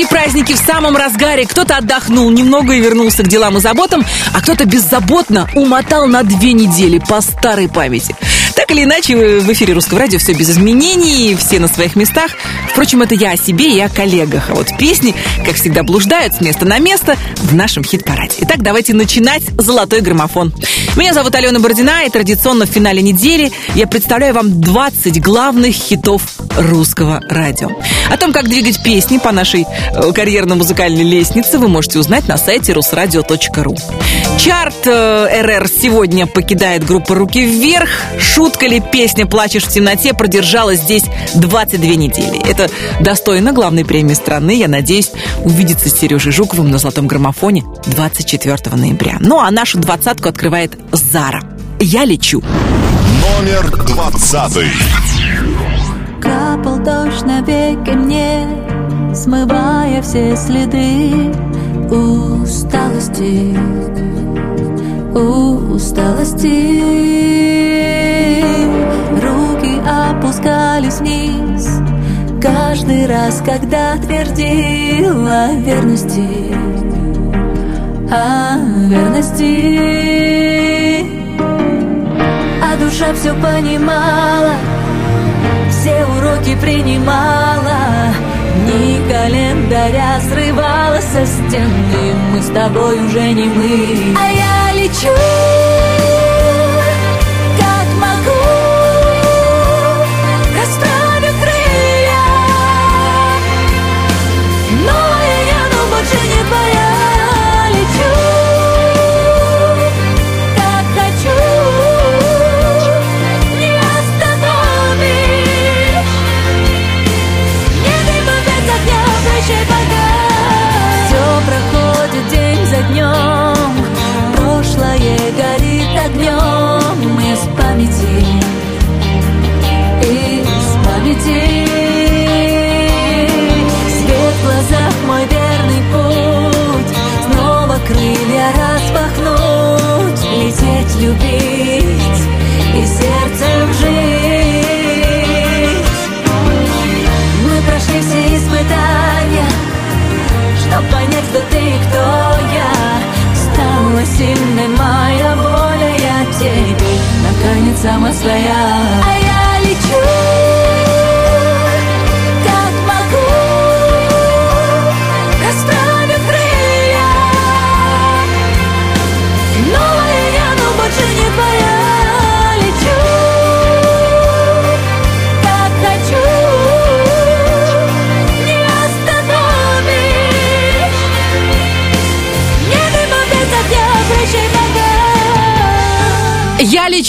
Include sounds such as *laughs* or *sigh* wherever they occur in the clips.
Майские праздники в самом разгаре. Кто-то отдохнул немного и вернулся к делам и заботам, а кто-то беззаботно умотал на две недели по старой памяти. Так или иначе, в эфире Русского радио все без изменений, все на своих местах. Впрочем, это я о себе и о коллегах. А вот песни, как всегда, блуждают с места на место в нашем хит-параде. Итак, давайте начинать «Золотой граммофон». Меня зовут Алена Бородина, и традиционно в финале недели я представляю вам 20 главных хитов русского радио. О том, как двигать песни по нашей э, карьерно-музыкальной лестнице, вы можете узнать на сайте русрадио.ру. Чарт э, РР сегодня покидает группа «Руки вверх». Шутка ли песня «Плачешь в темноте» продержалась здесь 22 недели. Это достойно главной премии страны. Я надеюсь увидеться с Сережей Жуковым на «Золотом граммофоне» 24 ноября. Ну а нашу двадцатку открывает Зара. «Я лечу». Номер двадцатый. Капал дождь на веки мне, смывая все следы усталости, усталости. Руки опускались вниз, каждый раз, когда твердила верности, о верности. А душа все понимала, все уроки принимала. Дни календаря срывала со стены Мы с тобой уже не мы. А я лечу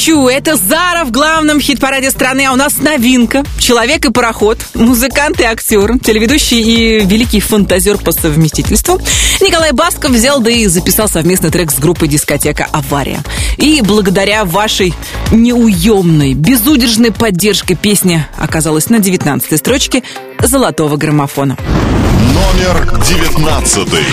Лечу. Это Зара в главном хит-параде страны. А у нас новинка. Человек и пароход. Музыкант и актер. Телеведущий и великий фантазер по совместительству. Николай Басков взял, да и записал совместный трек с группой дискотека «Авария». И благодаря вашей неуемной, безудержной поддержке песня оказалась на 19 строчке «Золотого граммофона». Номер девятнадцатый.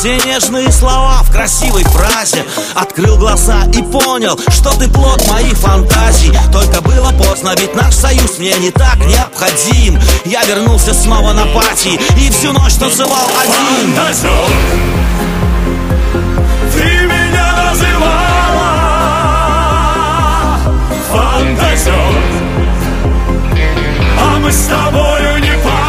Все нежные слова в красивой фразе. Открыл глаза и понял, что ты плод моих фантазий. Только было поздно, ведь наш союз мне не так необходим. Я вернулся снова на пати и всю ночь танцевал один. Фантазер, ты меня называла Фантазер, а мы с тобою не пара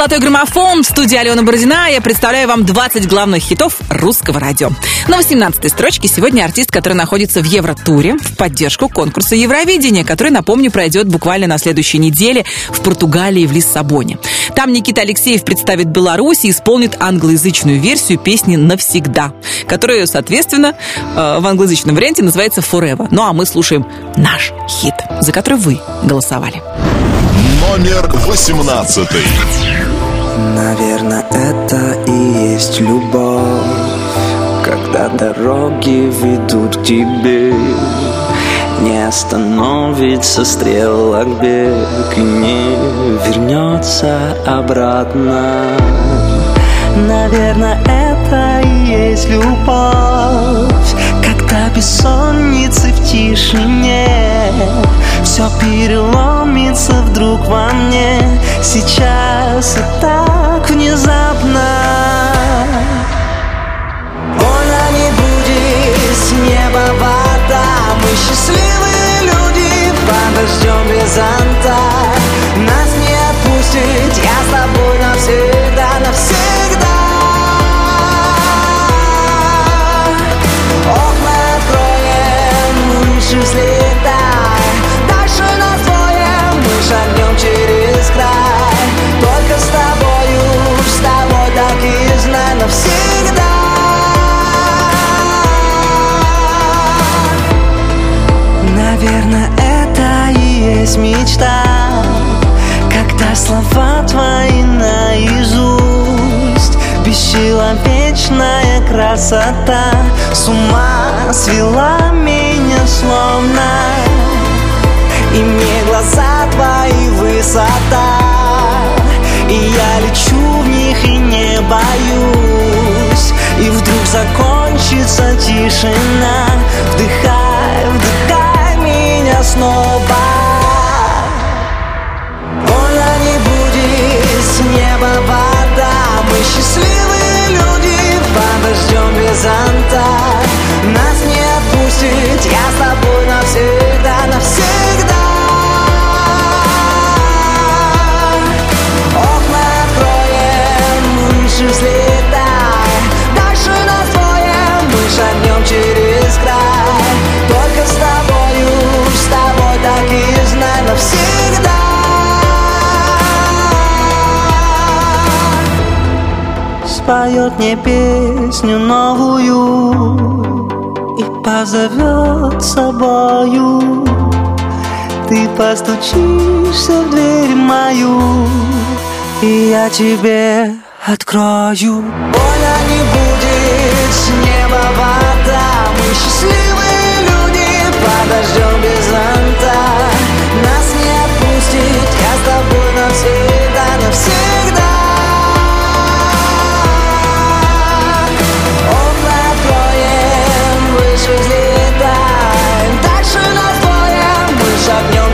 «Золотой граммофон» в студии Алена Бородина. Я представляю вам 20 главных хитов русского радио. На 18-й строчке сегодня артист, который находится в Евротуре в поддержку конкурса Евровидения, который, напомню, пройдет буквально на следующей неделе в Португалии в Лиссабоне. Там Никита Алексеев представит Беларусь и исполнит англоязычную версию песни «Навсегда», которая, соответственно, э, в англоязычном варианте называется «Forever». Ну а мы слушаем наш хит, за который вы голосовали. Номер восемнадцатый. Наверное, это и есть любовь Когда дороги ведут к тебе. Не остановится стрелок бег И не вернется обратно. Наверное, это и есть любовь бессонницы в тишине Все переломится вдруг во мне. Сейчас и так внезапно. Больно не будет с неба вода Мы счастливые люди Подождем без зонта есть мечта Когда слова твои наизусть. Бесчеловечная красота С ума свела меня словно. И мне глаза твои высота. И я лечу в них и не боюсь. И вдруг закончится тишина. Вдыхай, вдыхай меня снова с неба вода. Мы счастливые люди Подождем без зонта Споет мне песню новую И позовет собою. Ты постучишься в дверь мою И я тебе открою. Больно не будет с неба вода. Мы счастливые люди под дождем без зонта. Нас не отпустит, я с тобой навсегда, навсегда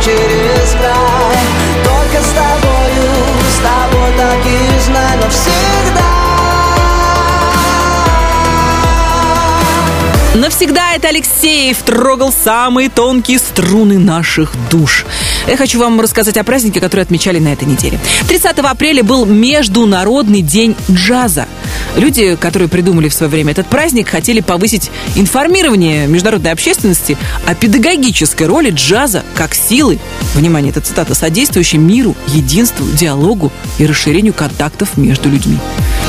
через край Только с тобою, с тобой так и знай навсегда Навсегда это Алексеев трогал самые тонкие струны наших душ. Я хочу вам рассказать о празднике, который отмечали на этой неделе. 30 апреля был Международный день джаза. Люди, которые придумали в свое время этот праздник, хотели повысить информирование международной общественности о педагогической роли джаза как силы, внимание, это цитата, содействующей миру, единству, диалогу и расширению контактов между людьми.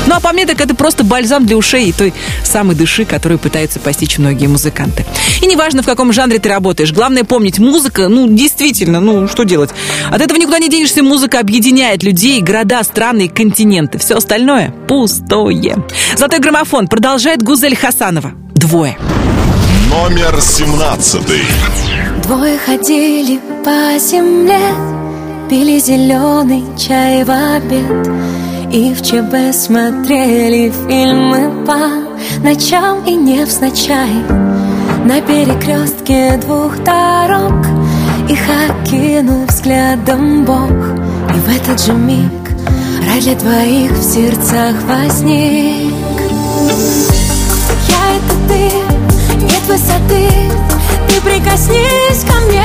Ну а по мне так это просто бальзам для ушей и той самой души, которую пытаются постичь многие музыканты. И неважно, в каком жанре ты работаешь, главное помнить, музыка, ну, действительно, ну, что делать? От этого никуда не денешься, музыка объединяет людей, города, страны и континенты. Все остальное пустое. Золотой граммофон продолжает Гузель Хасанова. Двое. Номер семнадцатый. Двое ходили по земле, пили зеленый чай в обед и в ЧБ смотрели фильмы по ночам и не невзначай. На перекрестке двух дорог Их окинул взглядом Бог. И в этот же миг рай для двоих в сердцах возник. Я это ты, нет высоты. Ты прикоснись ко мне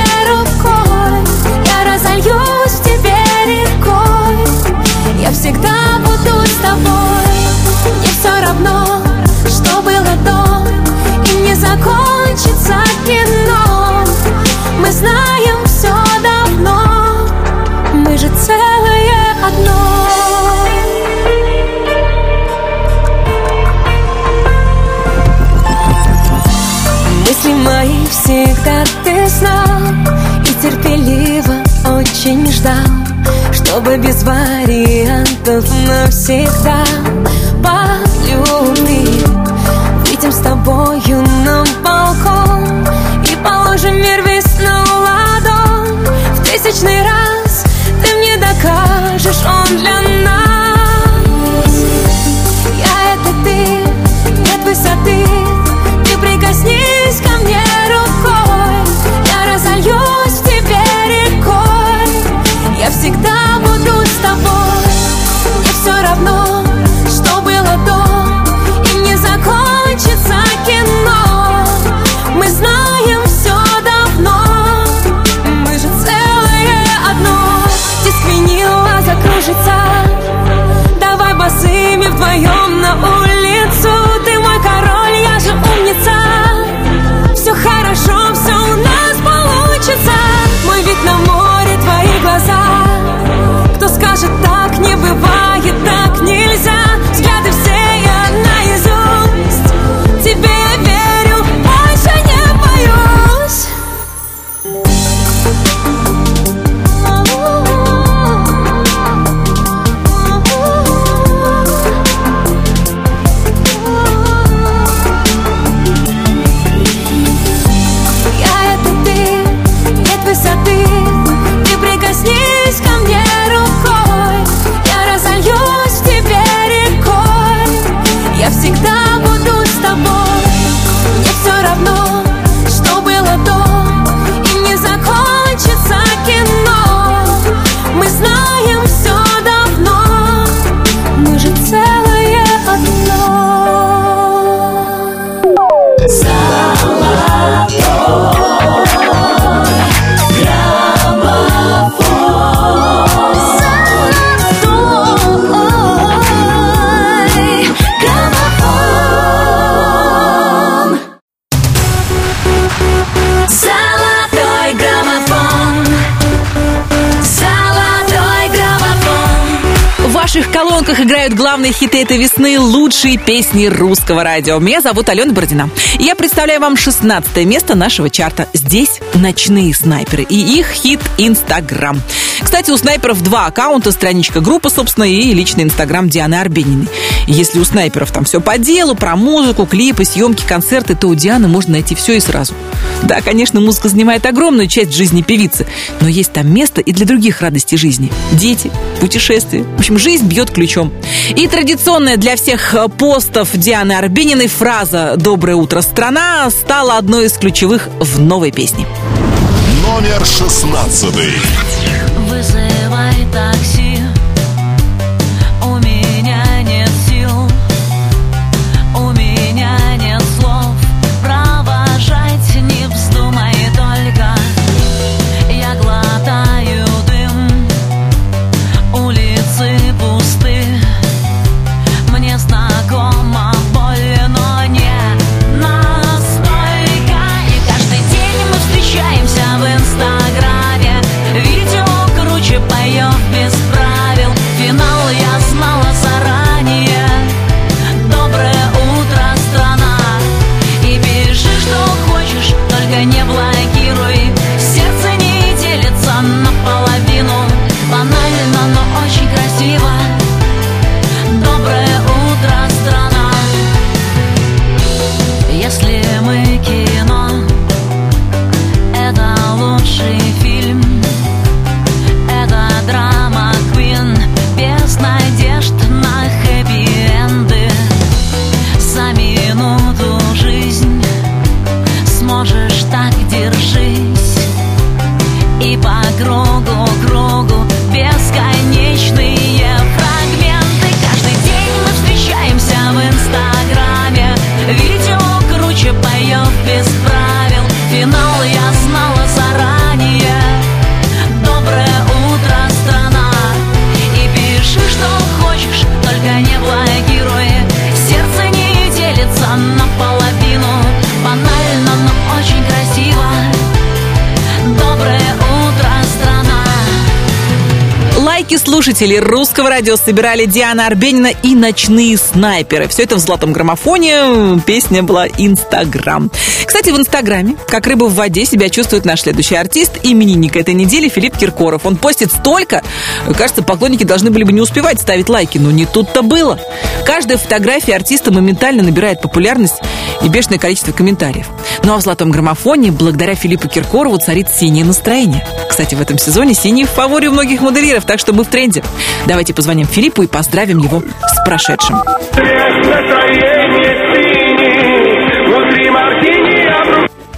колонках играют главные хиты этой весны, лучшие песни русского радио. Меня зовут Алена Бородина. Я представляю вам 16 место нашего чарта. Здесь «Ночные снайперы» и их хит «Инстаграм». Кстати, у снайперов два аккаунта, страничка группы, собственно, и личный инстаграм Дианы Арбениной. Если у снайперов там все по делу, про музыку, клипы, съемки, концерты, то у Дианы можно найти все и сразу. Да, конечно, музыка занимает огромную часть жизни певицы, но есть там место и для других радостей жизни. Дети, путешествия. В общем, жизнь бьет ключом. И традиционная для всех постов Дианы Арбениной фраза «Доброе утро, страна» стала одной из ключевых в новой песне. Номер шестнадцатый. Вызывай такси слушателей русского радио собирали Диана Арбенина и «Ночные снайперы». Все это в золотом граммофоне. Песня была «Инстаграм». Кстати, в Инстаграме, как рыба в воде, себя чувствует наш следующий артист, именинник этой недели Филипп Киркоров. Он постит столько, кажется, поклонники должны были бы не успевать ставить лайки, но не тут-то было. Каждая фотография артиста моментально набирает популярность и бешеное количество комментариев. Ну а в золотом граммофоне, благодаря Филиппу Киркорову, царит синее настроение. Кстати, в этом сезоне синий в фаворе у многих модельеров, так что мы в тренде. Давайте позвоним Филиппу и поздравим его с прошедшим. Внутри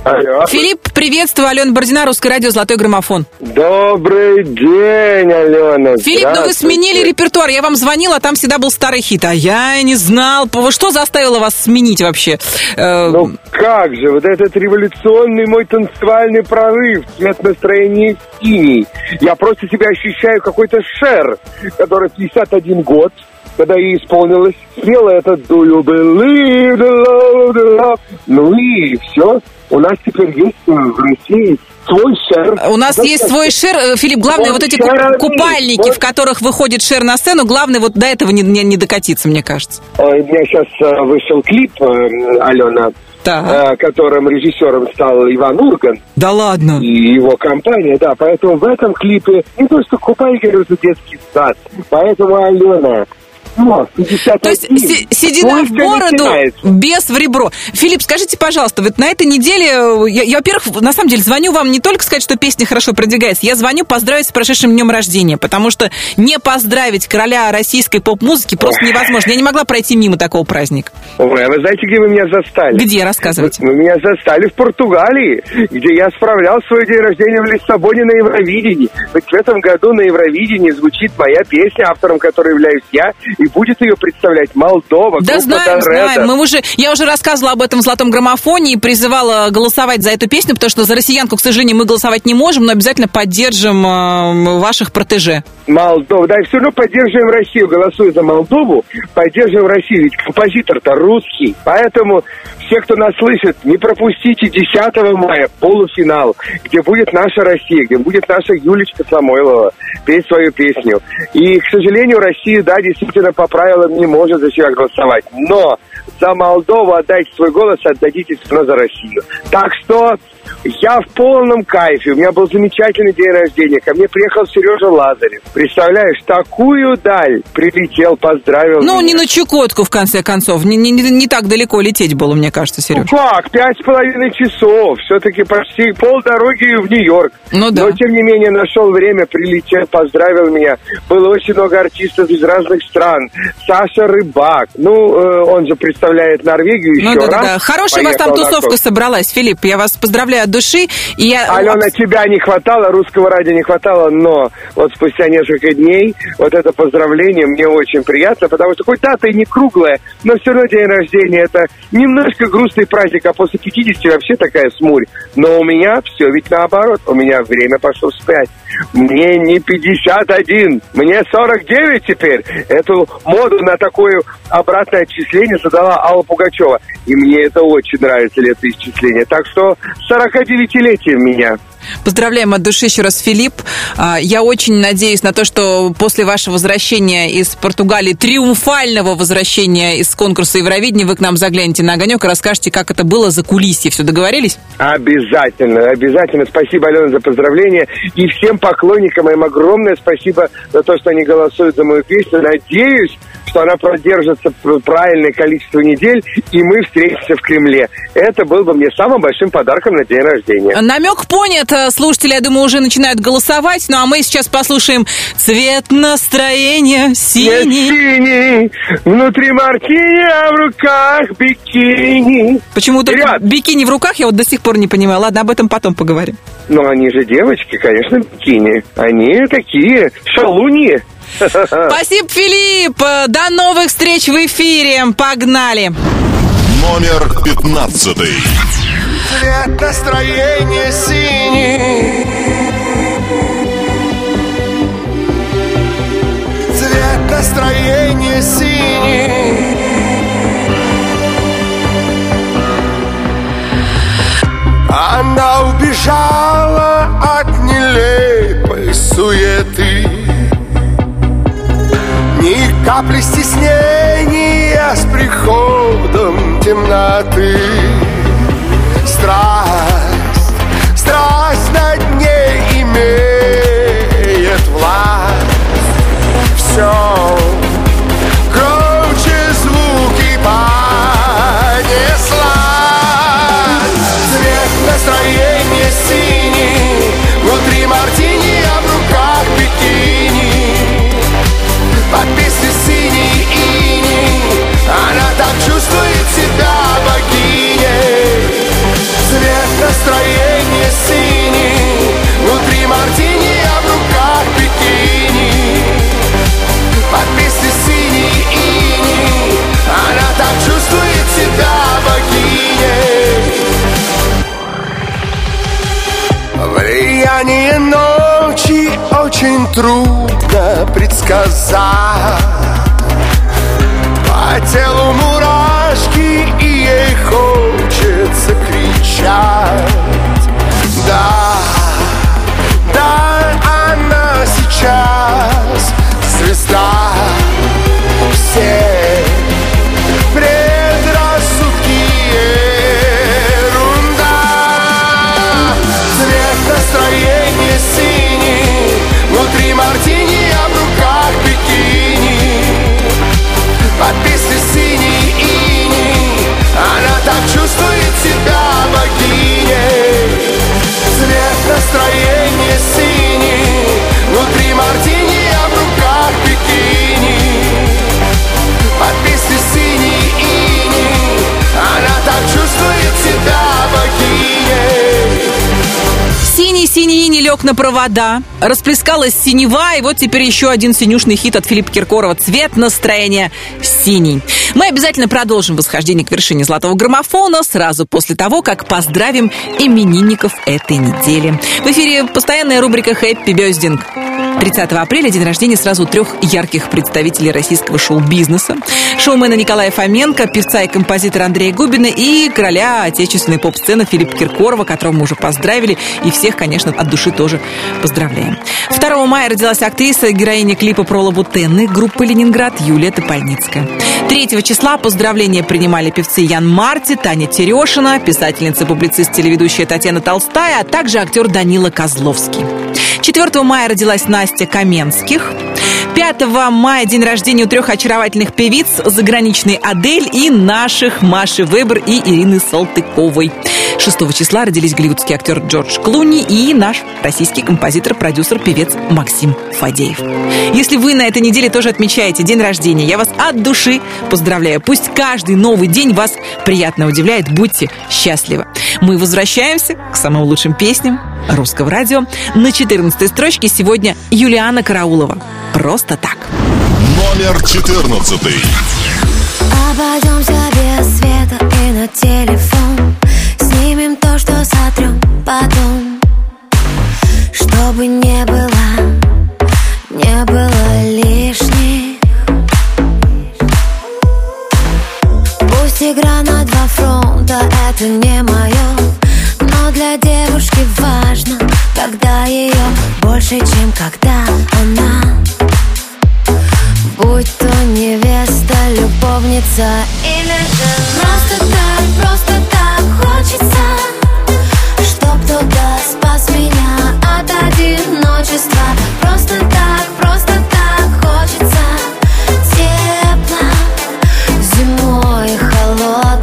Алло. Филипп, приветствую, Алена Бородина, Русское радио, Золотой граммофон. Добрый день, Алена. Филипп, ну вы сменили репертуар. Я вам звонила, а там всегда был старый хит. А я не знал. Что заставило вас сменить вообще? Э, Ну как же, вот этот революционный мой танцевальный прорыв, цвет настроения синий. Я просто себя ощущаю какой-то шер, который 51 год, когда ей исполнилось, спела этот Do you believe the love, the love? Ну и все. У нас теперь есть э, в России свой шер. У нас есть свой шер, э, Филипп, главное, вот эти Шер, купальники, вот. в которых выходит шер на сцену, главное вот до этого не, не- не докатиться, мне кажется. Ой, У меня сейчас э, вышел клип, э, Алена, э, которым режиссером стал Иван Урган. Да ладно. и его компания, да, поэтому в этом клипе не то, что купальники, а детский сад. Поэтому, Алена, ну, 51, То есть си- седина в пусть бороду, начинается. без в ребро. Филипп, скажите, пожалуйста, вот на этой неделе, э, я, я, во-первых, на самом деле звоню вам не только сказать, что песня хорошо продвигается, я звоню поздравить с прошедшим днем рождения, потому что не поздравить короля российской поп-музыки просто невозможно. Я не могла пройти мимо такого праздника. Ой, а вы знаете, где вы меня застали? Где, рассказывайте. Вы меня застали в Португалии, где я справлял свой день рождения в Лиссабоне на Евровидении. Ведь в этом году на Евровидении звучит моя песня, автором которой являюсь я, и будет ее представлять Молдова, Да группа знаем, Дорредо. знаем. Мы уже, я уже рассказывала об этом в «Золотом граммофоне» и призывала голосовать за эту песню, потому что за россиянку, к сожалению, мы голосовать не можем, но обязательно поддержим э, ваших протеже. Молдова. Да, и все равно поддерживаем Россию. Голосуя за Молдову, поддерживаем Россию. Ведь композитор-то русский. Поэтому все, кто нас слышит, не пропустите 10 мая полуфинал, где будет наша Россия, где будет наша Юлечка Самойлова петь свою песню. И, к сожалению, Россия, да, действительно по правилам не может за себя голосовать. Но за Молдову отдайте свой голос, отдадите все за Россию. Так что я в полном кайфе. У меня был замечательный день рождения. Ко мне приехал Сережа Лазарев. Представляешь, такую даль прилетел, поздравил Ну, меня. не на Чукотку, в конце концов. Не, не, не- так далеко лететь было, мне кажется, Сереж. Ну как, пять с половиной часов. Все-таки почти полдороги в Нью-Йорк. Ну да. Но, тем не менее, нашел время, прилетел, поздравил меня. Было очень много артистов из разных стран. Саша Рыбак. Ну, э, он же представляет Норвегию Ну еще да, да, раз. да. Хорошая у вас там тусовка собралась, Филипп. Я вас поздравляю от души. И я... Алена, тебя не хватало, русского радио не хватало, но вот спустя несколько дней вот это поздравление мне очень приятно, потому что хоть дата и не круглая, но все равно день рождения это немножко грустный праздник, а после 50 вообще такая смурь. Но у меня все ведь наоборот, у меня время пошло вспять. Мне не 51, мне 49 теперь. Эту моду на такое обратное отчисление задала Алла Пугачева. И мне это очень нравится, летоисчисление. Так что 49-летие меня. Поздравляем от души еще раз, Филипп. А, Я очень надеюсь на то, что после вашего возвращения из Португалии, триумфального возвращения из конкурса Евровидения, вы к нам заглянете на огонек и расскажете, как это было за кулисье. Все договорились? Обязательно, обязательно. Спасибо, Алена, за поздравления. И всем поклонникам им огромное спасибо за то, что они голосуют за мою песню. Надеюсь, что она продержится правильное количество недель, и мы встретимся в Кремле. Это был бы мне самым большим подарком на день рождения. Намек понят. Э, Слушатели, я думаю, уже начинают голосовать. Ну а мы сейчас послушаем цвет настроения синий. синий, внутри мартини, а в руках бикини. Почему только Ребят. бикини в руках, я вот до сих пор не понимаю. Ладно, об этом потом поговорим. Ну, они же девочки, конечно, бикини. Они такие шалуньи. *laughs* Спасибо, Филипп. До новых встреч в эфире. Погнали. Номер пятнадцатый. Цвет настроения синий Цвет настроения синий Она убежала от нелепой суеты капли стеснения с приходом темноты. Страсть, трудно предсказать. По телу мурашки и ей хочется кричать. Да, да, она сейчас звезда Все богиней Цвет настроения лег на провода. Расплескалась синева, и вот теперь еще один синюшный хит от Филиппа Киркорова. Цвет настроения синий. Мы обязательно продолжим восхождение к вершине золотого граммофона сразу после того, как поздравим именинников этой недели. В эфире постоянная рубрика «Хэппи Бездинг». 30 апреля день рождения сразу трех ярких представителей российского шоу-бизнеса. Шоумена Николая Фоменко, певца и композитора Андрея Губина и короля отечественной поп-сцены Филиппа Киркорова, которого мы уже поздравили. И всех, конечно, от души тоже поздравляем. 2 мая родилась актриса, героиня клипа про Лабутены группы «Ленинград» Юлия Топольницкая. 3 числа поздравления принимали певцы Ян Марти, Таня Терешина, писательница-публицист, телеведущая Татьяна Толстая, а также актер Данила Козловский. 4 мая родилась Настя Каменских. 5 мая день рождения у трех очаровательных певиц заграничной Адель и наших Маши Вебер и Ирины Салтыковой. 6 числа родились голливудский актер Джордж Клуни и наш российский композитор, продюсер, певец Максим Фадеев. Если вы на этой неделе тоже отмечаете день рождения, я вас от души поздравляю. Пусть каждый новый день вас приятно удивляет. Будьте счастливы. Мы возвращаемся к самым лучшим песням русского радио. На 14 строчке сегодня Юлиана Караулова. Просто так. Номер 14. Обойдемся без света и на телефон Снимем то, что сотрем потом Чтобы не было, не было лишних Пусть игра на два фронта, это не мое Но для девушки важно, когда ее больше, чем когда она Будь то невеста, любовница или же Просто так, просто так хочется Чтоб кто-то спас меня от одиночества. Просто так, просто так хочется Тепла зимой холодной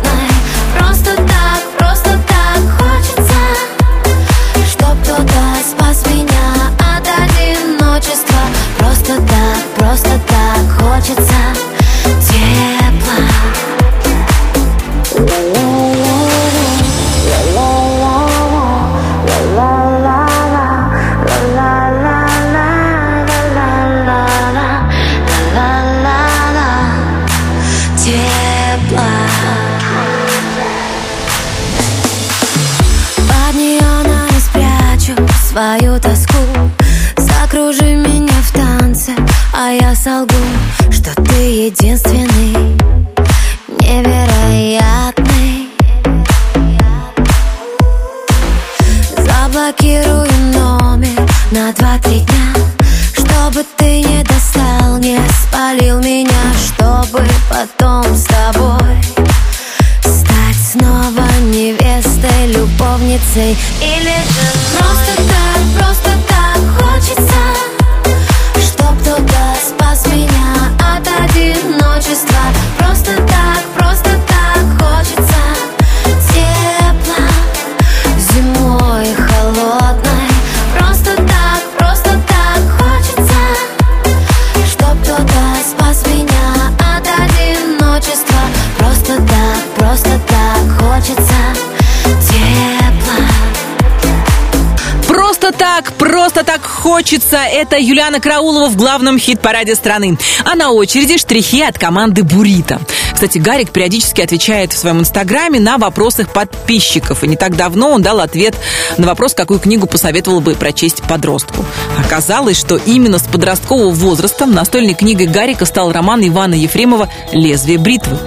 Это Юлиана Краулова в главном хит-параде страны. А на очереди штрихи от команды Бурита. Кстати, Гарик периодически отвечает в своем инстаграме на вопросах подписчиков. И не так давно он дал ответ на вопрос, какую книгу посоветовал бы прочесть подростку. Оказалось, что именно с подросткового возраста настольной книгой Гарика стал роман Ивана Ефремова «Лезвие бритвы».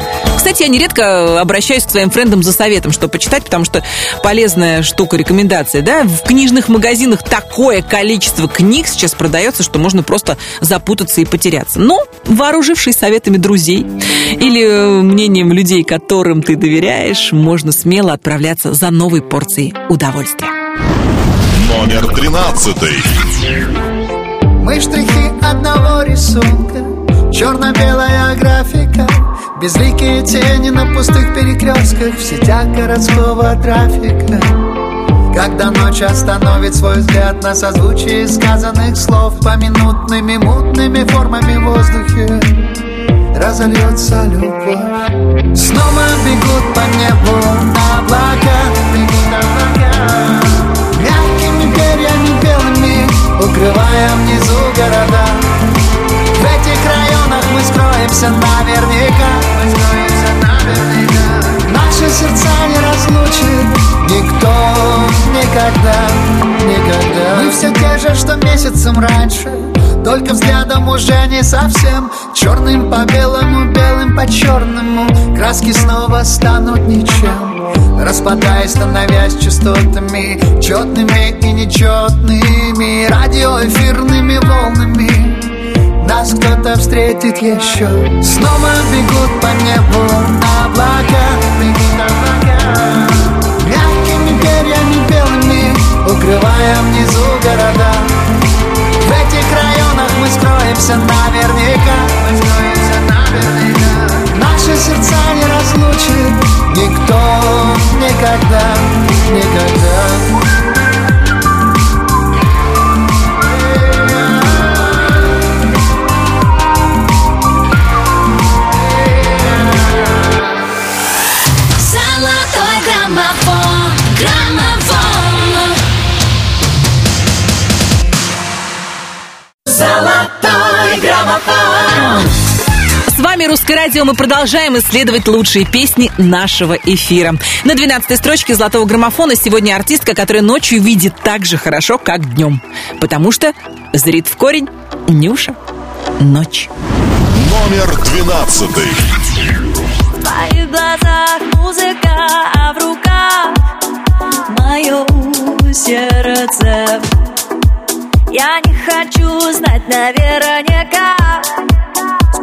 Кстати, я нередко обращаюсь к своим френдам за советом, что почитать, потому что полезная штука, рекомендация, да, в книжных магазинах такое количество книг сейчас продается, что можно просто запутаться и потеряться. Но, вооружившись советами друзей или э, мнением людей, которым ты доверяешь, можно смело отправляться за новой порцией удовольствия. Номер 13. Мы штрихи одного рисунка Черно-белая графика Безликие тени на пустых перекрестках В сетях городского трафика. Когда ночь остановит свой взгляд На созвучие сказанных слов Поминутными мутными формами в воздухе Разольется любовь. Снова бегут по небу облака Бегут облака Мягкими перьями белыми Укрывая внизу города мы скроемся наверняка. Наверняка Наши сердца не разлучит Никто никогда, никогда. Мы все те же, что месяц месяцем раньше Только взглядом уже не совсем. Черным по белому, белым по черному Краски снова станут ничем. Распадаясь, становясь частотами Четными и нечетными Радиоэфирными волнами нас кто-то встретит еще Снова бегут по небу облака. Облака Мягкими перьями белыми Укрывая внизу города. В этих районах мы скроемся наверняка Мы скроемся наверняка. Наши сердца не разлучит Никто никогда, никогда Русское радио. Мы продолжаем исследовать лучшие песни нашего эфира. На 12 строчке золотого граммофона сегодня артистка, которая ночью видит так же хорошо, как днем. Потому что зрит в корень Нюша. Ночь. Номер 12. В твоих глазах музыка, а в руках мое сердце Я не хочу знать наверняка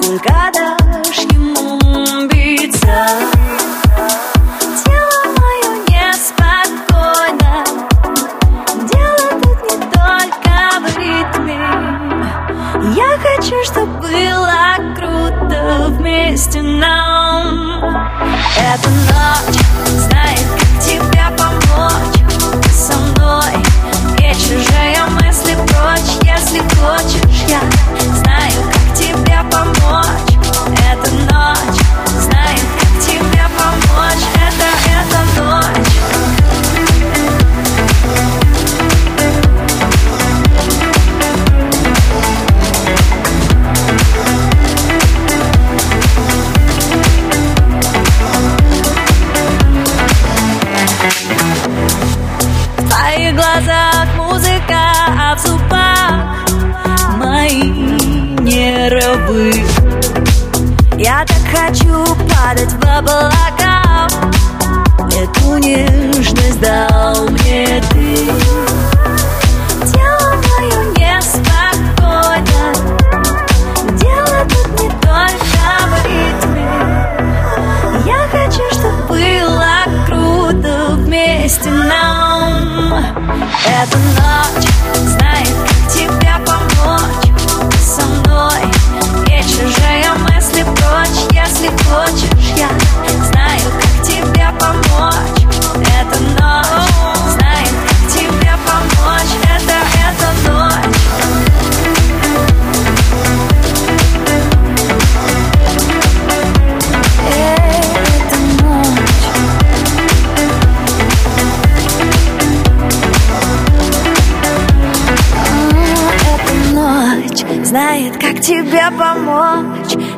Сколько дашь ему биться Тело мое неспокойно Дело тут не только в ритме Я хочу, чтобы было круто вместе нам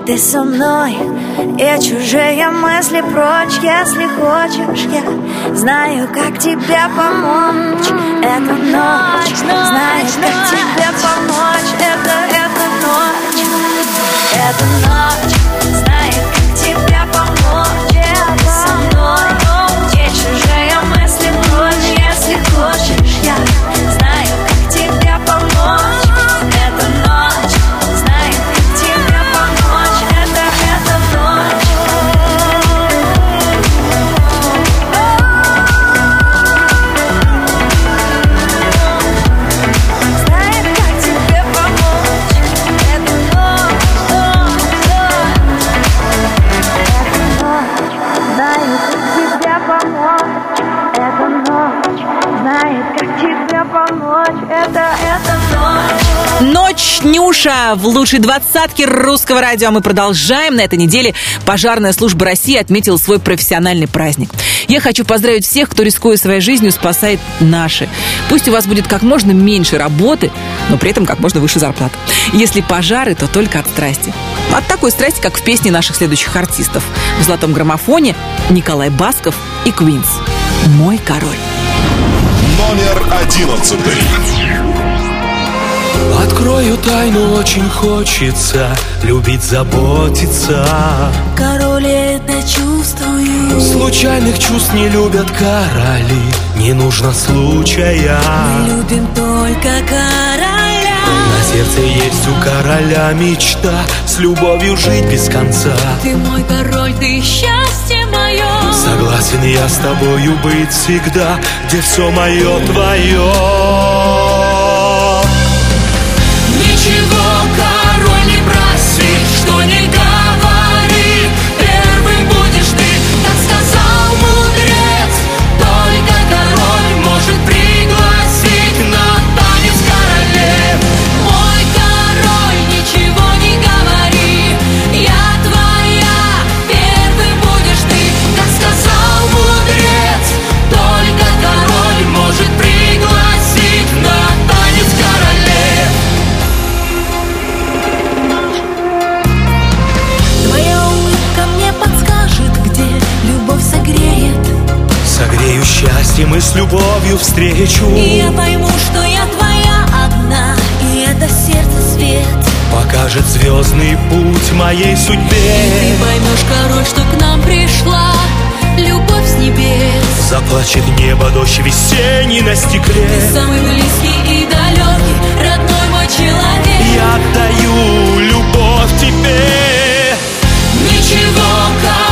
Ты со мной и чужие мысли прочь Если хочешь, я знаю, как тебе помочь. Эта ночь знает, как тебе помочь. Это, эта ночь. Эта ночь знает, как тебе помочь. Ты со мной и чужие мысли прочь Если хочешь, Нюша в лучшей двадцатке русского радио. Мы продолжаем. На этой неделе пожарная служба России отметила свой профессиональный праздник. Я хочу поздравить всех, кто, рискуя своей жизнью, спасает наши. Пусть у вас будет как можно меньше работы, но при этом как можно выше зарплата. Если пожары, то только от страсти. От такой страсти, как в песне наших следующих артистов. В «Золотом граммофоне» Николай Басков и Квинс. «Мой король». Номер 11. Открою тайну, очень хочется Любить, заботиться. Король это чувствую. Случайных чувств не любят короли Не нужно случая. Мы любим только короля. На сердце есть у короля мечта С любовью жить без конца. Ты мой король, ты счастье мое Согласен я с тобою быть всегда Где все мое твое любовью встречу. И я пойму, что я твоя одна И это сердце свет. Покажет звездный путь моей судьбе. Ты поймешь, король, что к нам пришла Любовь с небес. Заплачет небо дождь весенний на стекле. Ты самый близкий и далекий Родной мой человек. Я отдаю любовь тебе. Ничего, король,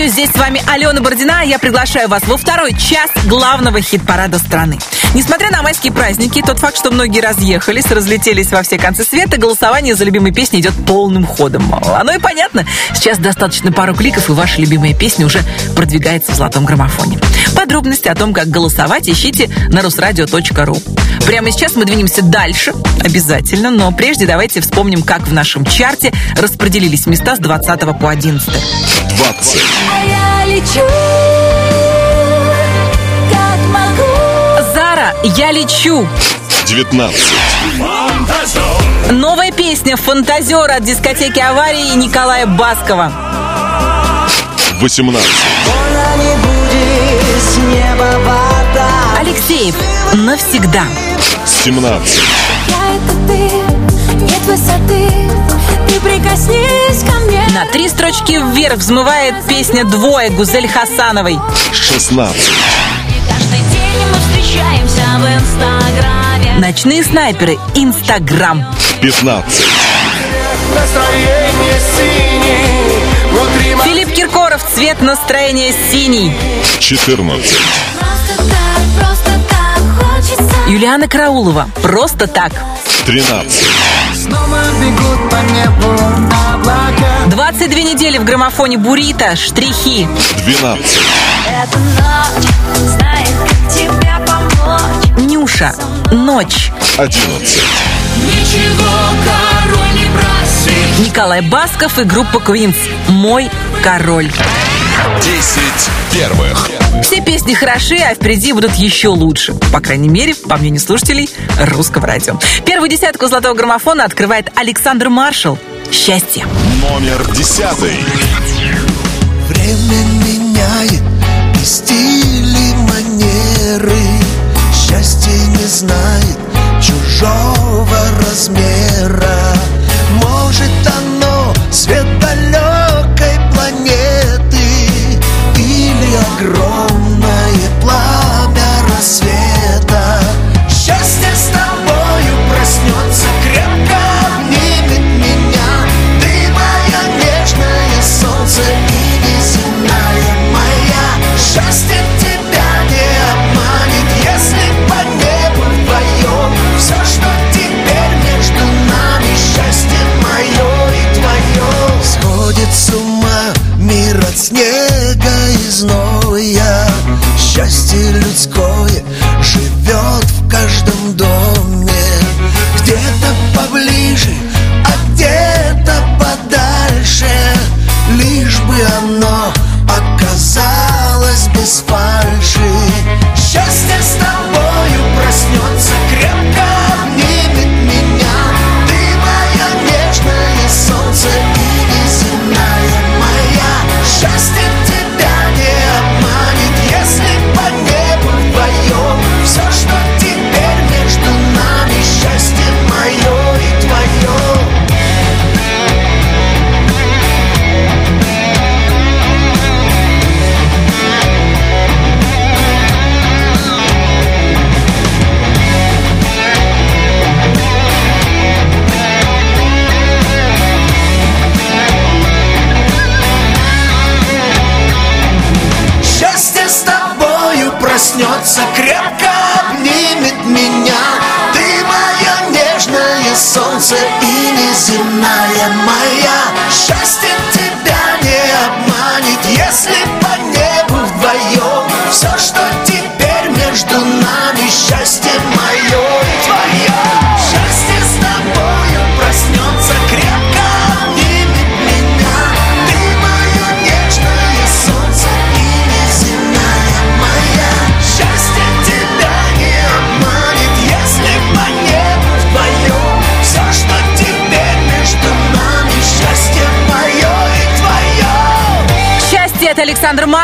слушаете «Русское радио». Здесь с вами Алена Бородина. Я приглашаю вас во второй час главного хит-парада страны. Несмотря на майские праздники, тот факт, что многие разъехались, разлетелись во все концы света, голосование за любимые песни идет полным ходом. Оно и понятно. Сейчас достаточно пару кликов, и ваша любимая песня уже продвигается в золотом граммофоне. Подробности о том, как голосовать, ищите на русрадио.ру. Прямо сейчас мы двинемся дальше, обязательно, но прежде давайте вспомним, как в нашем чарте распределились места с 20 по 11. 20. А я лечу, я лечу. 19. Новая песня «Фантазер» от дискотеки «Аварии» Николая Баскова. 18. Больно не будет с неба вода Алексеев «Навсегда». 17. Я это ты, нет высоты Ты прикоснись ко мне На три строчки вверх взмывает песня «Двое» Гузель Хасановой. 16. Каждый день мы встречаемся в инстаграме Ночные снайперы «Инстаграм». 15. Настроение синий Внутри Филипп Киркоров «Цвет настроения синий». 14. Просто так, просто так хочется Юлиана Караулова «Просто так». 13. Снова бегут по небу облака 22 недели в граммофоне «Бурита», «Штрихи». 12. Нюша «Ночь». 11. Ничего, король, не проси Николай Басков и группа Квинс «Мой король». Десять первых. Все песни хороши, а впереди будут еще лучше. По крайней мере, по мнению слушателей русского радио. Первую десятку золотого граммофона открывает Александр Маршал. Счастье. Номер десятый. Время меняет и стили, манеры Счастье не знает чужого размера. Может оно свет далекой планеты Или огромное пламя рассвета. Счастье с тобою проснется крепко обнимет меня. Ты моя нежное солнце и неземная моя. Счастье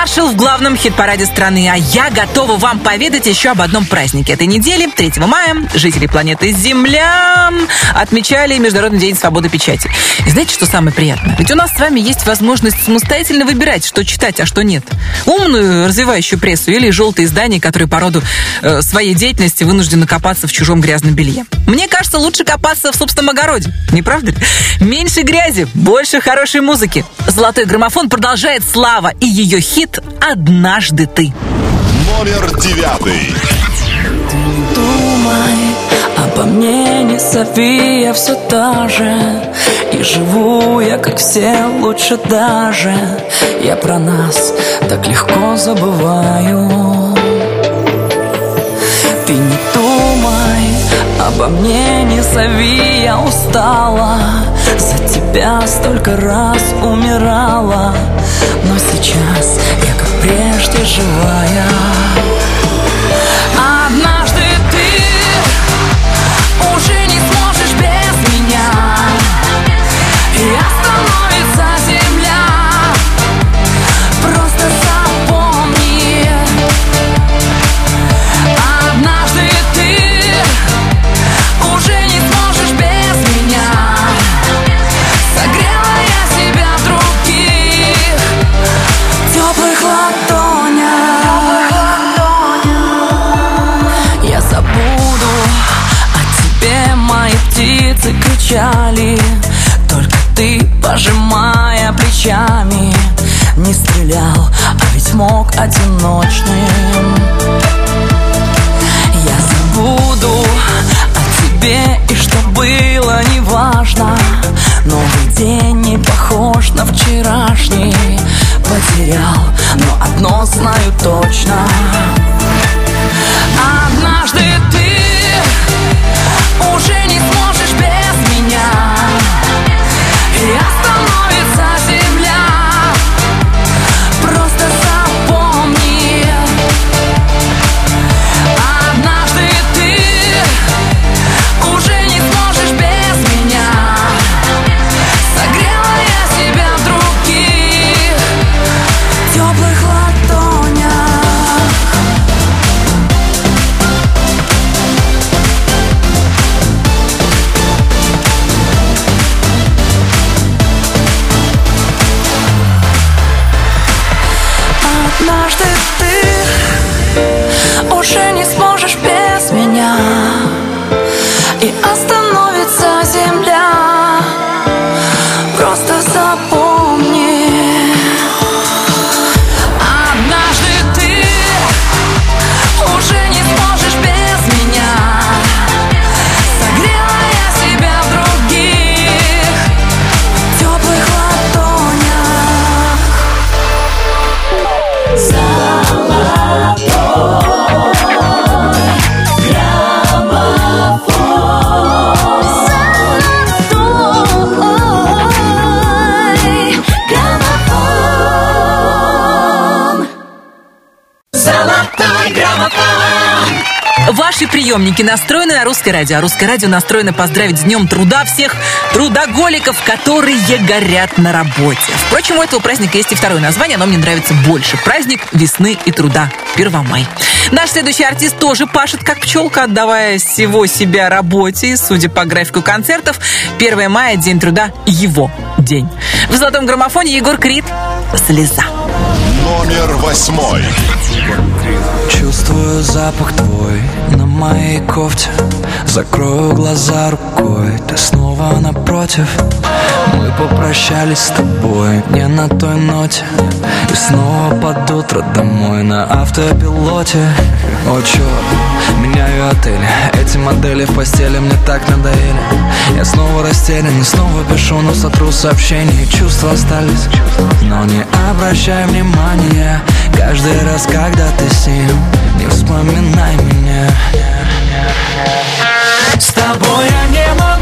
Маршал в главном хит-параде страны. А я готова вам поведать еще об одном празднике этой недели. 3 мая жители планеты Земля отмечали Международный день свободы печати. И знаете, что самое приятное? Ведь у нас с вами есть возможность самостоятельно выбирать, что читать, а что нет. Умную, развивающую прессу или желтые издания, которые по роду э, своей деятельности вынуждены копаться в чужом грязном белье. Мне кажется, лучше копаться в собственном огороде. Не правда ли? Меньше грязи, больше хорошей музыки. Золотой граммофон продолжает слава и ее хит «Однажды ты». Номер девятый. Думай обо мне, не зови, я все та же И живу я, как все, лучше даже Я про нас так легко забываю обо мне, не зови, я устала. За тебя столько раз умирала. Но сейчас я как прежде живая приемники настроены на русское радио, а русское радио настроено поздравить с Днем труда всех трудоголиков, которые горят на работе. Впрочем, у этого праздника есть и второе название, оно мне нравится больше. Праздник весны и труда. Первомай. Наш следующий артист тоже пашет как пчелка, отдавая всего себя работе. Судя по графику концертов, 1 мая, День труда, его день. В золотом граммофоне Егор Крид «Слеза». Номер восьмой. Чувствую запах твой на моей кофте. Закрою глаза рукой, ты снова напротив попрощались с тобой. Не на той ноте. И снова под утро домой на автопилоте. О, черт, меняю отель Эти модели в постели мне так надоели. Я снова растерян и снова пишу, но сотру сообщения. Чувства остались, но не обращай внимания. Каждый раз, когда ты с ним Не вспоминай меня. С тобой я не могу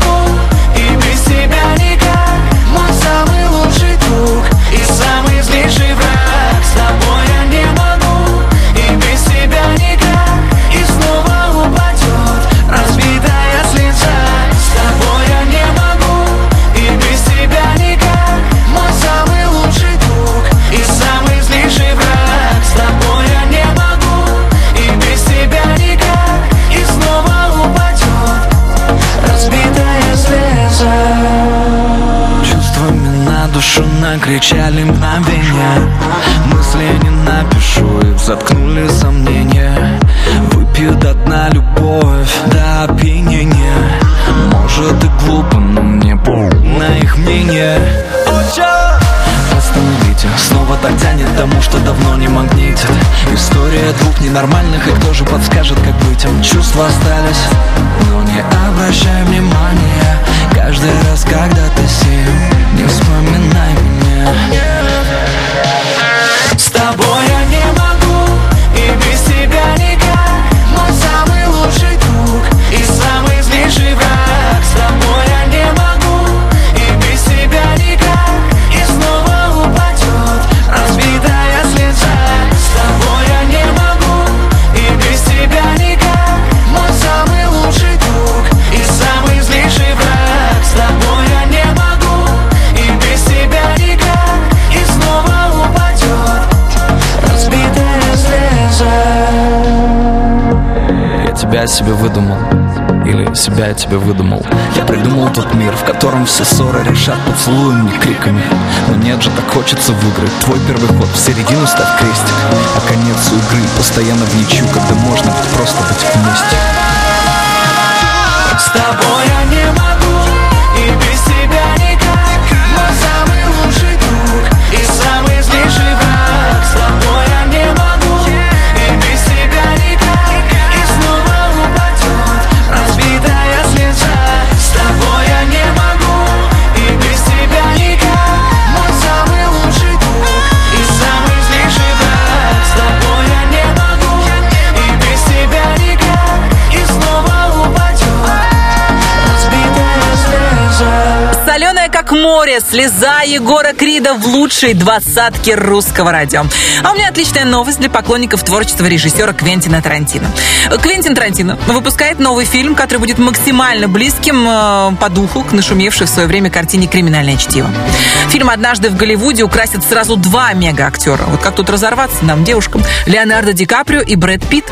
душу накричали мгновения. Мысли не напишу, их заткнули сомнения. Выпью до дна любовь до опьянения. Может и глупо, но мне похуй на их мнение Остановите, снова так тянет тому, что давно не магнитит. История двух ненормальных, и кто же подскажет, как быть им? Чувства остались, но не обращай внимания. Каждый раз, когда ты с не вспоминай меня. С тобой себе выдумал. Или себя я тебе выдумал. Я придумал тот мир, в котором все ссоры решат поцелуем, не криками. Но нет же, так хочется выиграть. Твой первый ход в середину ставь крестик. А конец игры постоянно в ничью Когда можно просто быть вместе. С тобой я не могу море, слеза Егора Крида в лучшей двадцатке русского радио. А у меня отличная новость для поклонников творчества режиссера Квентина Тарантино. Квентин Тарантино выпускает новый фильм, который будет максимально близким э, по духу к нашумевшей в свое время картине «Криминальное чтиво». Фильм «Однажды в Голливуде» украсит сразу два мега-актера. Вот как тут разорваться нам, девушкам? Леонардо Ди Каприо и Брэд Питт.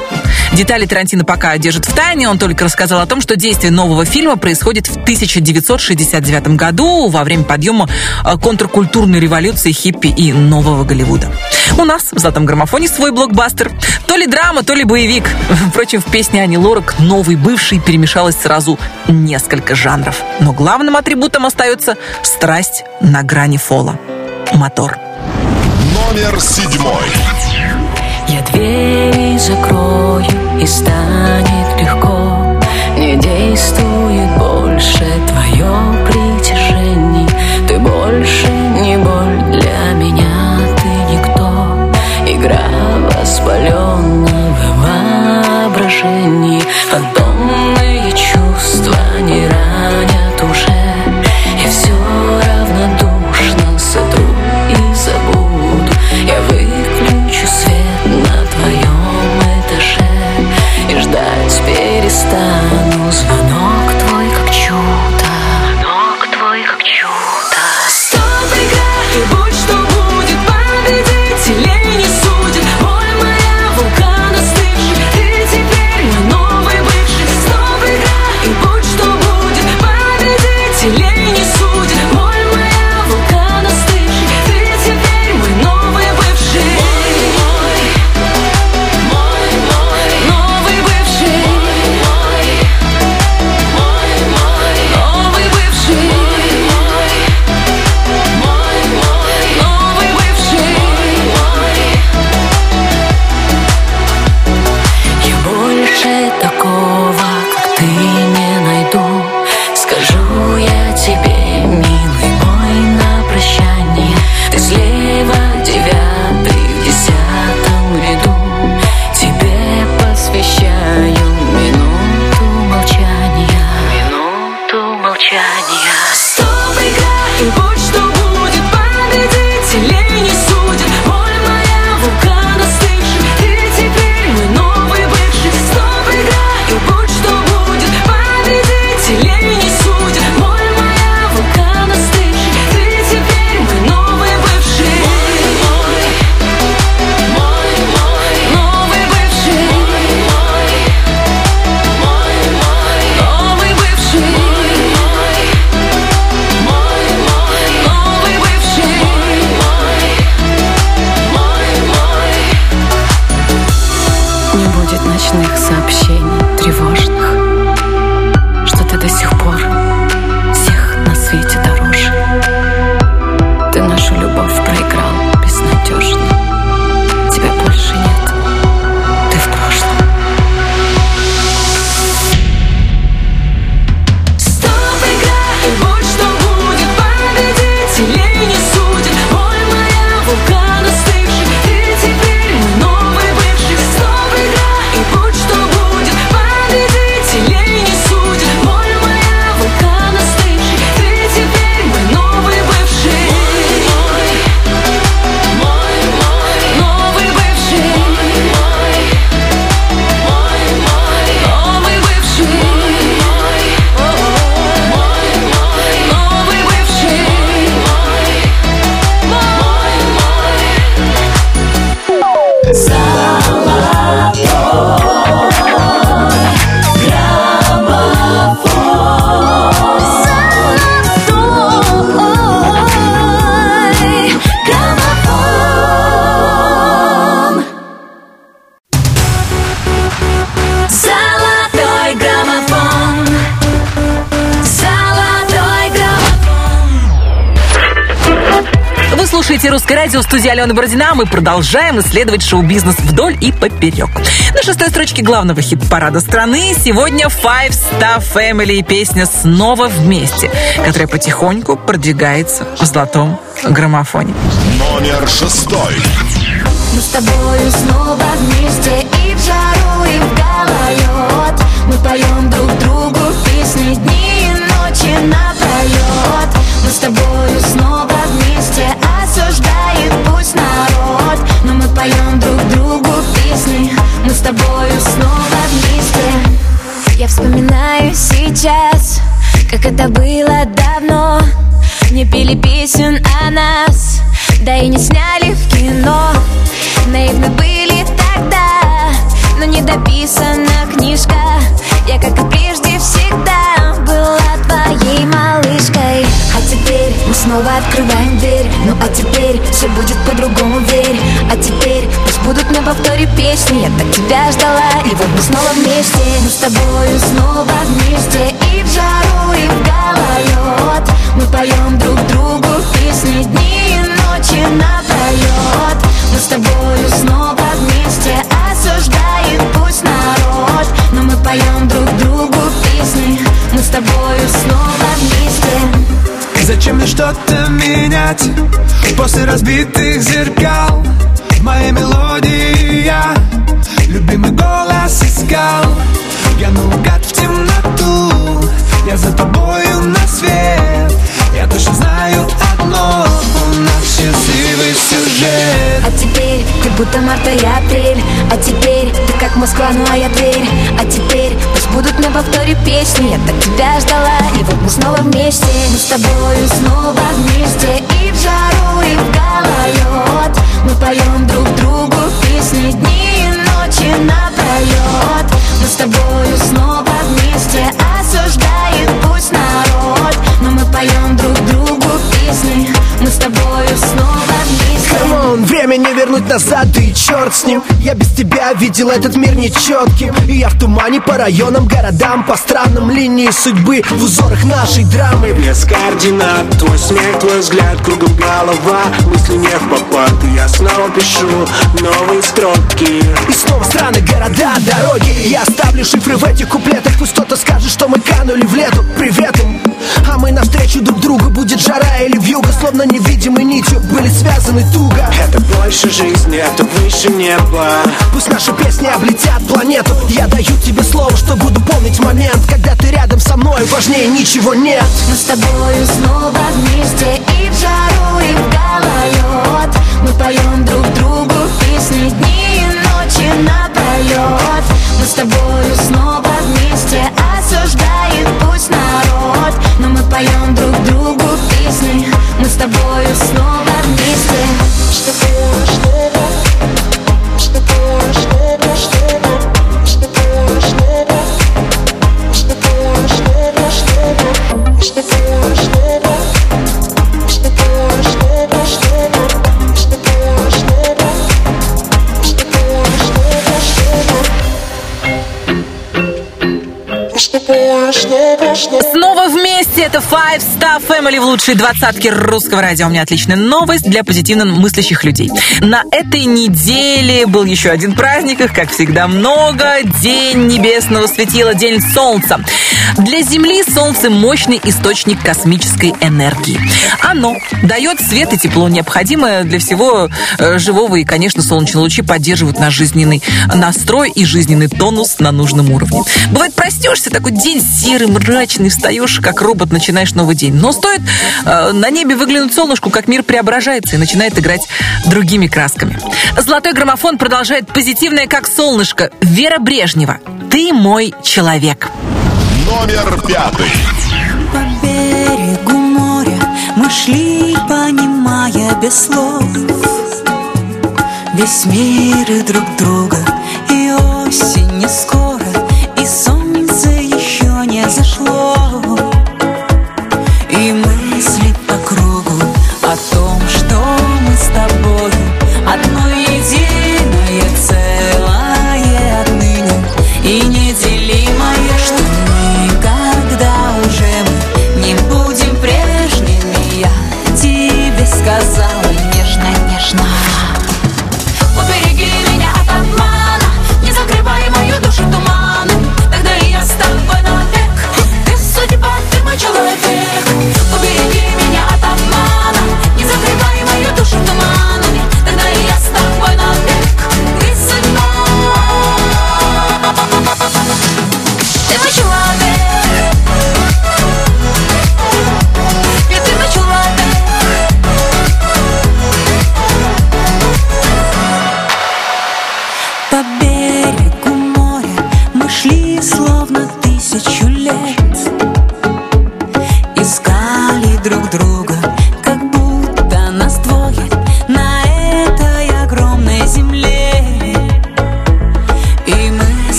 Детали Тарантино пока держит в тайне. Он только рассказал о том, что действие нового фильма происходит в 1969 году во время подъема э, контркультурной революции хиппи и нового Голливуда. У нас в «Золотом граммофоне» свой блокбастер. То ли драма, то ли боевик. Впрочем, в песне Ани Лорак «Новый бывший» перемешалось сразу несколько жанров. Но главным атрибутом остается страсть на грани фола. Мотор. Номер седьмой. Я двери закрою и станет легко Не действует больше твое воображения Фантомные чувства не ранят радио» в студии Алены Бородина. Мы продолжаем исследовать шоу-бизнес вдоль и поперек. На шестой строчке главного хит-парада страны сегодня Five Star Family и песня «Снова вместе», которая потихоньку продвигается в золотом граммофоне. Номер шестой. Мы с тобою снова вместе И в жару, и в гололед Мы поем сейчас Как это было давно. Не пели песен о нас Да и не сняли в кино. Наивны были тогда Но не дописана книжка. Я, как и прежде, всегда Была твоей малышкой. А теперь мы снова открываем дверь. Ну а теперь все будет по-другому, на повторе песни Я так тебя ждала, и вот мы снова вместе. Мы с тобою снова вместе И в жару, и в гололед. Мы поем друг другу песни Дни и ночи напролет Мы с тобою снова вместе Осуждает пусть народ. Но мы поем друг другу песни Мы с тобою снова вместе. Зачем мне что-то менять? После разбитых зеркал В моей мелодии я Любимый голос искал. Я наугад в темноту. Я за тобою на свет. Я точно знаю одно. У нас счастливый сюжет. А теперь ты будто марта и апрель А теперь ты как Москва, ну а я Тверь А теперь пусть будут на повторе песни. Я так тебя ждала, и вот мы снова вместе. Мы с тобою снова вместе. И в жару, и в гололед мы поем друг другу песни дни и ночи напролет Мы с тобою снова вместе осуждает пусть народ. Но мы поем друг другу песни Мы с тобою снова вместе назад, да и черт с ним. Я без тебя видел этот мир нечетким И я в тумане по районам, городам По странам. Линии судьбы В узорах нашей драмы. Без координат Твой смех, твой взгляд, кругом голова. Мысли не в попад я снова пишу новые строки. И снова страны, города, дороги. Я оставлю шифры в этих куплетах. Пусть кто-то скажет, что мы канули в лету. Привет им. А мы навстречу друг другу. Будет жара или вьюга Словно невидимой нитью. Были связаны туго Это больше жизни, это выше неба. Пусть наши песни облетят планету. Я даю тебе слово, что буду помнить момент. Когда ты рядом со мной, важнее ничего нет. Мы с тобою снова вместе И в жару, и в гололед. Мы поем друг другу песни Дни и ночи напролет Мы с тобою снова вместе Осуждает пусть народ. Но мы поем друг другу песни. Мы с тобою снова вместе Mr. Boy. Снова вместе. Это Five Star Family в лучшей двадцатке русского радио. У меня отличная новость для позитивно мыслящих людей. На этой неделе был еще один праздник. Их, как всегда, много. День небесного светила, День Солнца. Для Земли Солнце – мощный источник космической энергии. Оно дает свет и тепло, необходимое для всего э, живого. И, конечно, солнечные лучи поддерживают наш жизненный настрой и жизненный тонус на нужном уровне. Бывает, простешься, такой день серый, мрачный, встаешь, как робот, начинаешь новый день. Но стоит э, на небе выглянуть солнышку, как мир преображается и начинает играть другими красками. Золотой граммофон продолжает позитивное, как солнышко. Вера Брежнева. Ты мой человек. Номер пятый. По берегу моря мы шли, понимая без слов Весь мир и друг друга, и осень не скоро,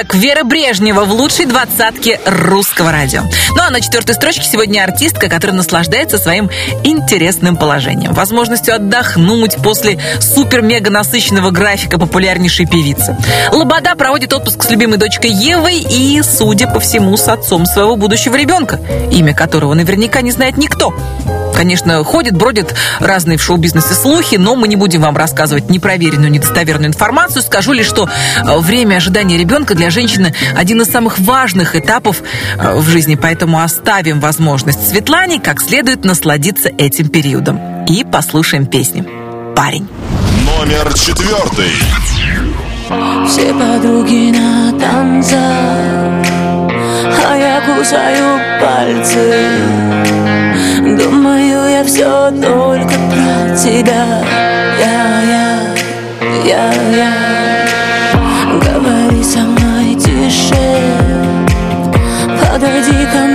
человек» Вера Брежнева в лучшей двадцатке русского радио. Ну а на четвертой строчке сегодня артистка, которая наслаждается своим интересным положением. Возможностью отдохнуть после супер-мега насыщенного графика популярнейшей певицы. Лобода проводит отпуск с любимой дочкой Евой и, судя по всему, с отцом своего будущего ребенка, имя которого наверняка не знает никто. Конечно, ходят, бродят разные в шоу-бизнесе слухи, но мы не будем вам рассказывать непроверенную, недостоверную информацию. Скажу лишь, что э, время ожидания ребенка для женщины один из самых важных этапов э, в жизни, поэтому оставим возможность Светлане как следует насладиться этим периодом. И послушаем песню «Парень». Номер четвертый. Все подруги на танцах, а я кусаю пальцы. Думаю, я все только про тебя. Я, я, я, я. Говори со мной тише. Подойди ко мне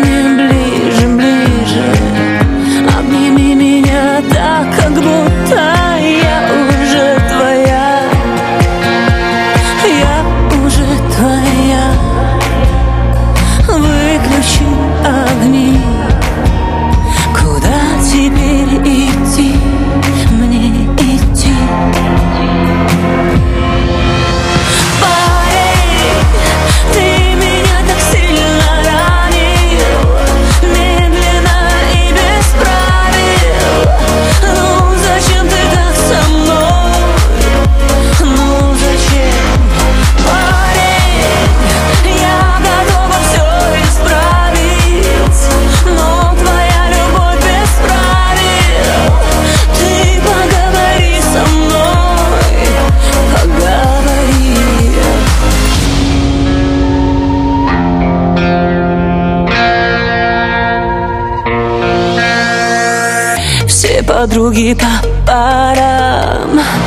подруги по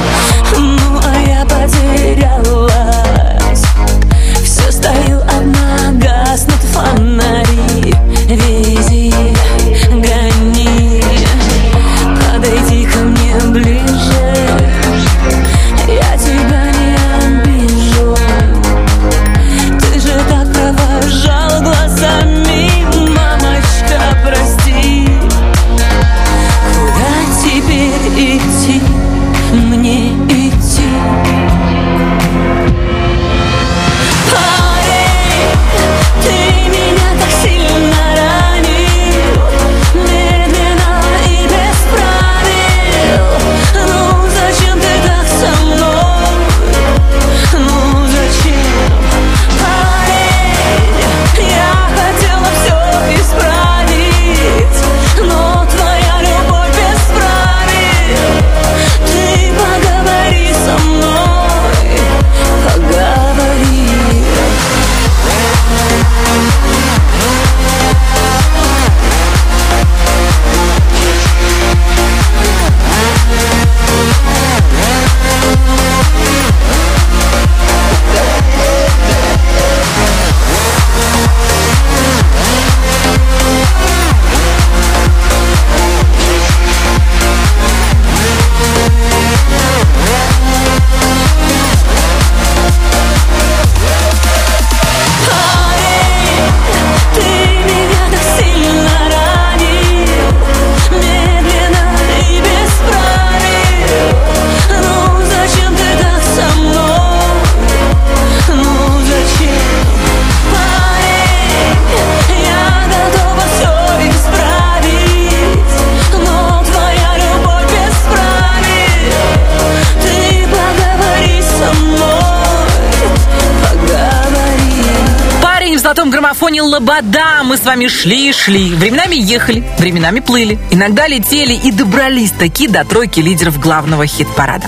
с вами шли и шли. Временами ехали, временами плыли. Иногда летели и добрались таки до тройки лидеров главного хит-парада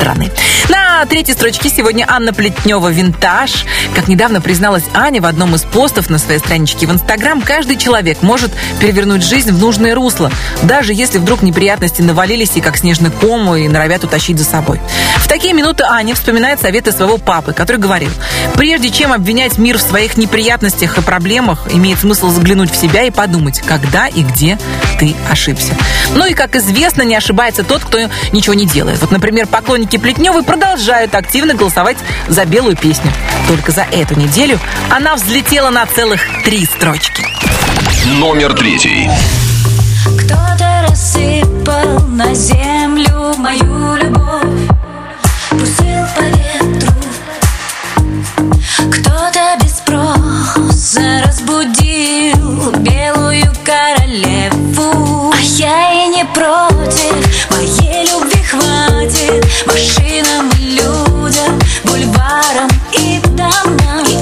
страны. На третьей строчке сегодня Анна Плетнева «Винтаж». Как недавно призналась Аня в одном из постов на своей страничке в Инстаграм, каждый человек может перевернуть жизнь в нужное русло, даже если вдруг неприятности навалились и как снежный ком и норовят утащить за собой. В такие минуты Аня вспоминает советы своего папы, который говорил, прежде чем обвинять мир в своих неприятностях и проблемах, имеет смысл заглянуть в себя и подумать, когда и где ты ошибся. Ну и, как известно, не ошибается тот, кто ничего не делает. Вот, например, поклонники Вероники Плетневой продолжают активно голосовать за белую песню. Только за эту неделю она взлетела на целых три строчки. Номер третий. Кто-то рассыпал на землю мою любовь Пустил по ветру Кто-то без спроса разбудил белую королеву А я и не против, хватит. Машинам и людям, бульварам и домам. И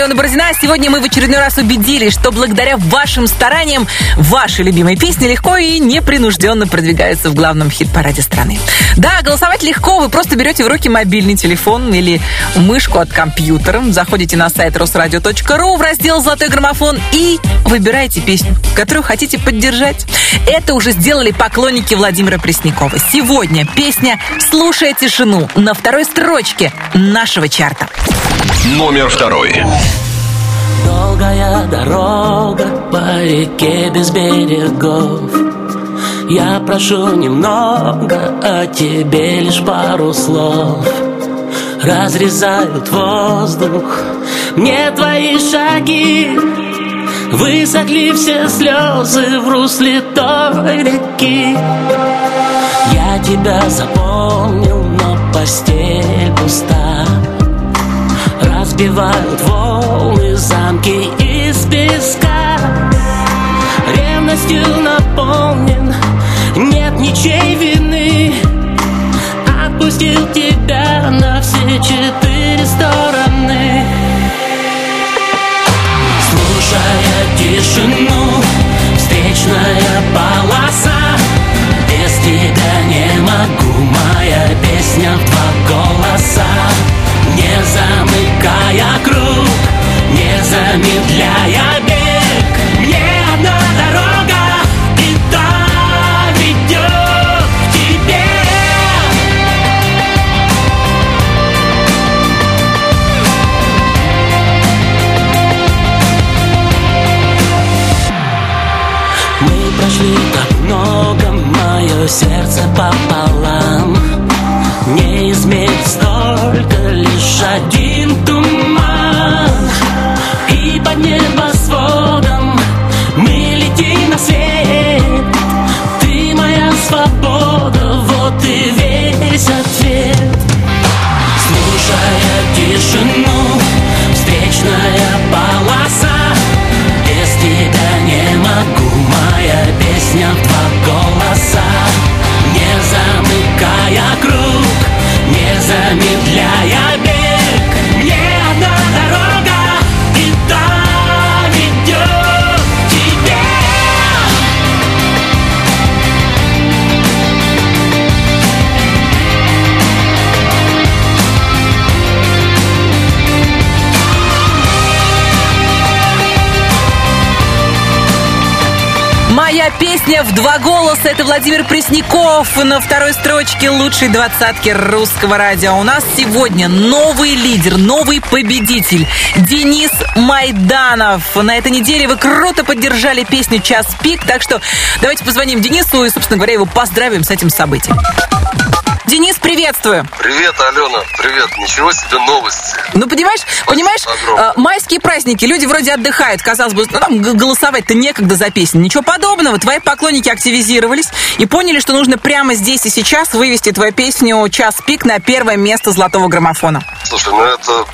Алена Бородина. Сегодня мы в очередной раз убедились, что благодаря вашим стараниям ваши любимые песни легко и непринужденно продвигаются в главном хит-параде страны. Да, голосовать легко. Вы просто берете в руки мобильный телефон или мышку от компьютера, заходите на сайт росрадио.ру в раздел «Золотой граммофон» и выбираете песню, которую хотите поддержать. Это уже сделали поклонники Владимира Преснякова. Сегодня песня «Слушая тишину» на второй строчке нашего чарта. Номер второй. Долгая дорога по реке без берегов. Я прошу немного, а тебе лишь пару слов. Разрезают воздух мне твои шаги. Высохли все слезы в русле той реки. Я тебя запомнил, но постель пуста. Разбивают волны замки из песка. Ревностью наполнен, нет ничей вины. Отпустил тебя на все четыре стороны. Слушая тишину, встречная полоса. Без тебя не могу, моя песня в два голоса. Не замыкая круг, не замедляя бег Мне одна дорога, и та ведет к тебе. Мы прошли так много, мое сердце пополам. Не измерить столько, лишь один туман И под Песня в два голоса. Это Владимир Пресняков на второй строчке лучшей двадцатки русского радио. У нас сегодня новый лидер, новый победитель Денис Майданов. На этой неделе вы круто поддержали песню «Час пик», так что давайте позвоним Денису и, собственно говоря, его поздравим с этим событием. Денис, приветствую. Привет, Алена. Привет. Ничего себе новости. Ну, понимаешь, понимаешь, э, майские праздники, люди вроде отдыхают, казалось бы, ну, там голосовать-то некогда за песни. Ничего подобного. Твои поклонники активизировались и поняли, что нужно прямо здесь и сейчас вывести твою песню «Час пик» на первое место золотого граммофона. Слушай, ну это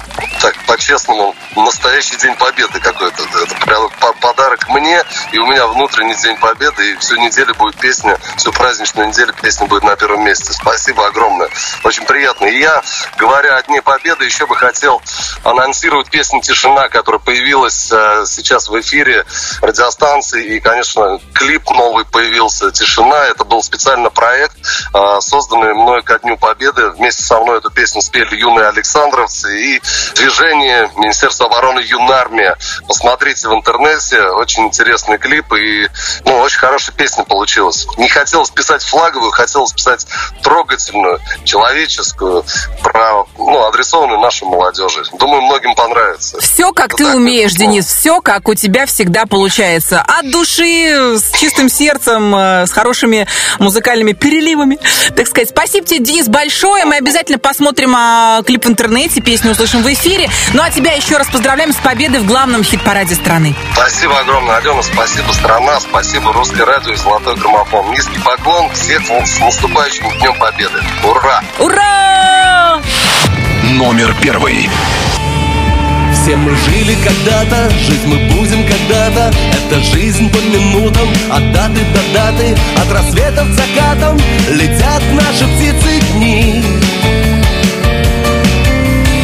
так по-честному настоящий день победы какой-то. Это прям по- подарок мне, и у меня внутренний день победы, и всю неделю будет песня, всю праздничную неделю песня будет на первом месте. Спасибо огромное. Очень приятно. И я, говоря о Дне Победы, еще бы хотел анонсировать песню «Тишина», которая появилась э, сейчас в эфире радиостанции. И, конечно, клип новый появился «Тишина». Это был специально проект, э, созданный мной ко Дню Победы. Вместе со мной эту песню спели юные Александровцы и движение Министерства обороны «Юнармия». Посмотрите в интернете. Очень интересный клип и ну, очень хорошая песня получилась. Не хотелось писать флаговую, хотелось писать трогательную, человеческую, про, ну, адресованную нашей молодежи. Думаю, многим понравится. Все, как ты умеешь, Денис, все, как у тебя всегда получается. От души, с чистым сердцем, э, с хорошими музыкальными переливами. Так сказать, спасибо тебе, Денис, большое. Мы обязательно посмотрим а, клип в интернете, песню услышим в эфире. Ну а тебя еще раз поздравляем с победой в главном хит-параде страны. Спасибо огромное, Алена. Спасибо, страна. Спасибо, Русское радио и Золотой граммофон. Низкий поклон. Всех с наступающим Днем Победы. Ура! Ура! Номер первый. Все мы жили когда-то, жить мы будем когда-то Это жизнь по минутам, от даты до даты От рассвета к закатам летят наши птицы дни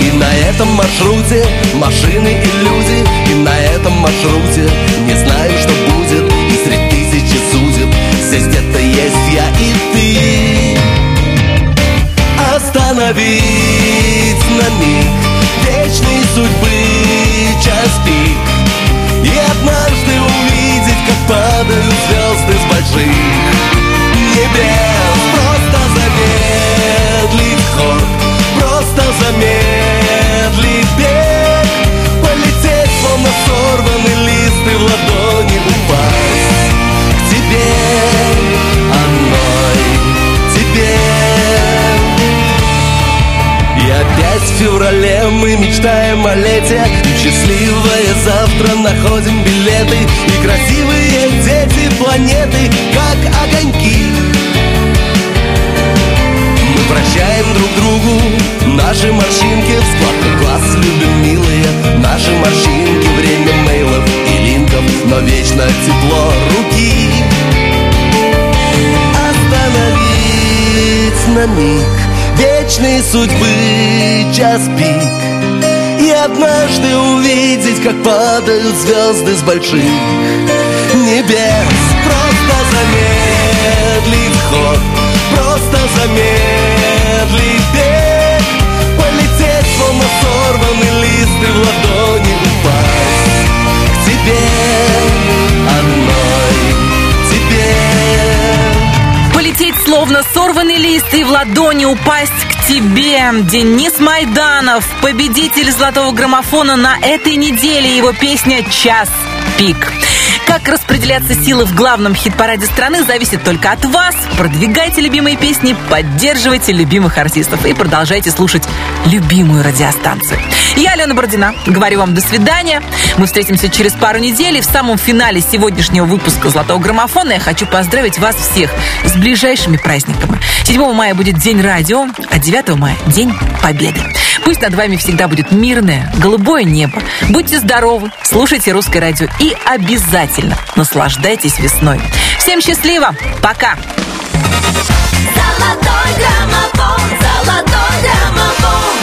И на этом маршруте машины и люди И на этом маршруте не знаю, что будет падают звезды с больших небес. Просто замедлить ход, просто замедлить бег. Полететь, словно сорванный лист и в ладони упасть. К тебе, одной тебе. Полететь словно сорванный лист и в ладони упасть тебе. Денис Майданов, победитель золотого граммофона на этой неделе. Его песня «Час пик». Как распределяться силы в главном хит-параде страны, зависит только от вас. Продвигайте любимые песни, поддерживайте любимых артистов и продолжайте слушать любимую радиостанцию. Я Алена Бородина. Говорю вам до свидания. Мы встретимся через пару недель. И в самом финале сегодняшнего выпуска «Золотого граммофона» я хочу поздравить вас всех с ближайшими праздниками. 7 мая будет День радио, а 9 мая – День Победы. Пусть над вами всегда будет мирное, голубое небо. Будьте здоровы, слушайте русское радио и обязательно наслаждайтесь весной. Всем счастливо! Пока! Золотой граммофон, золотой граммофон.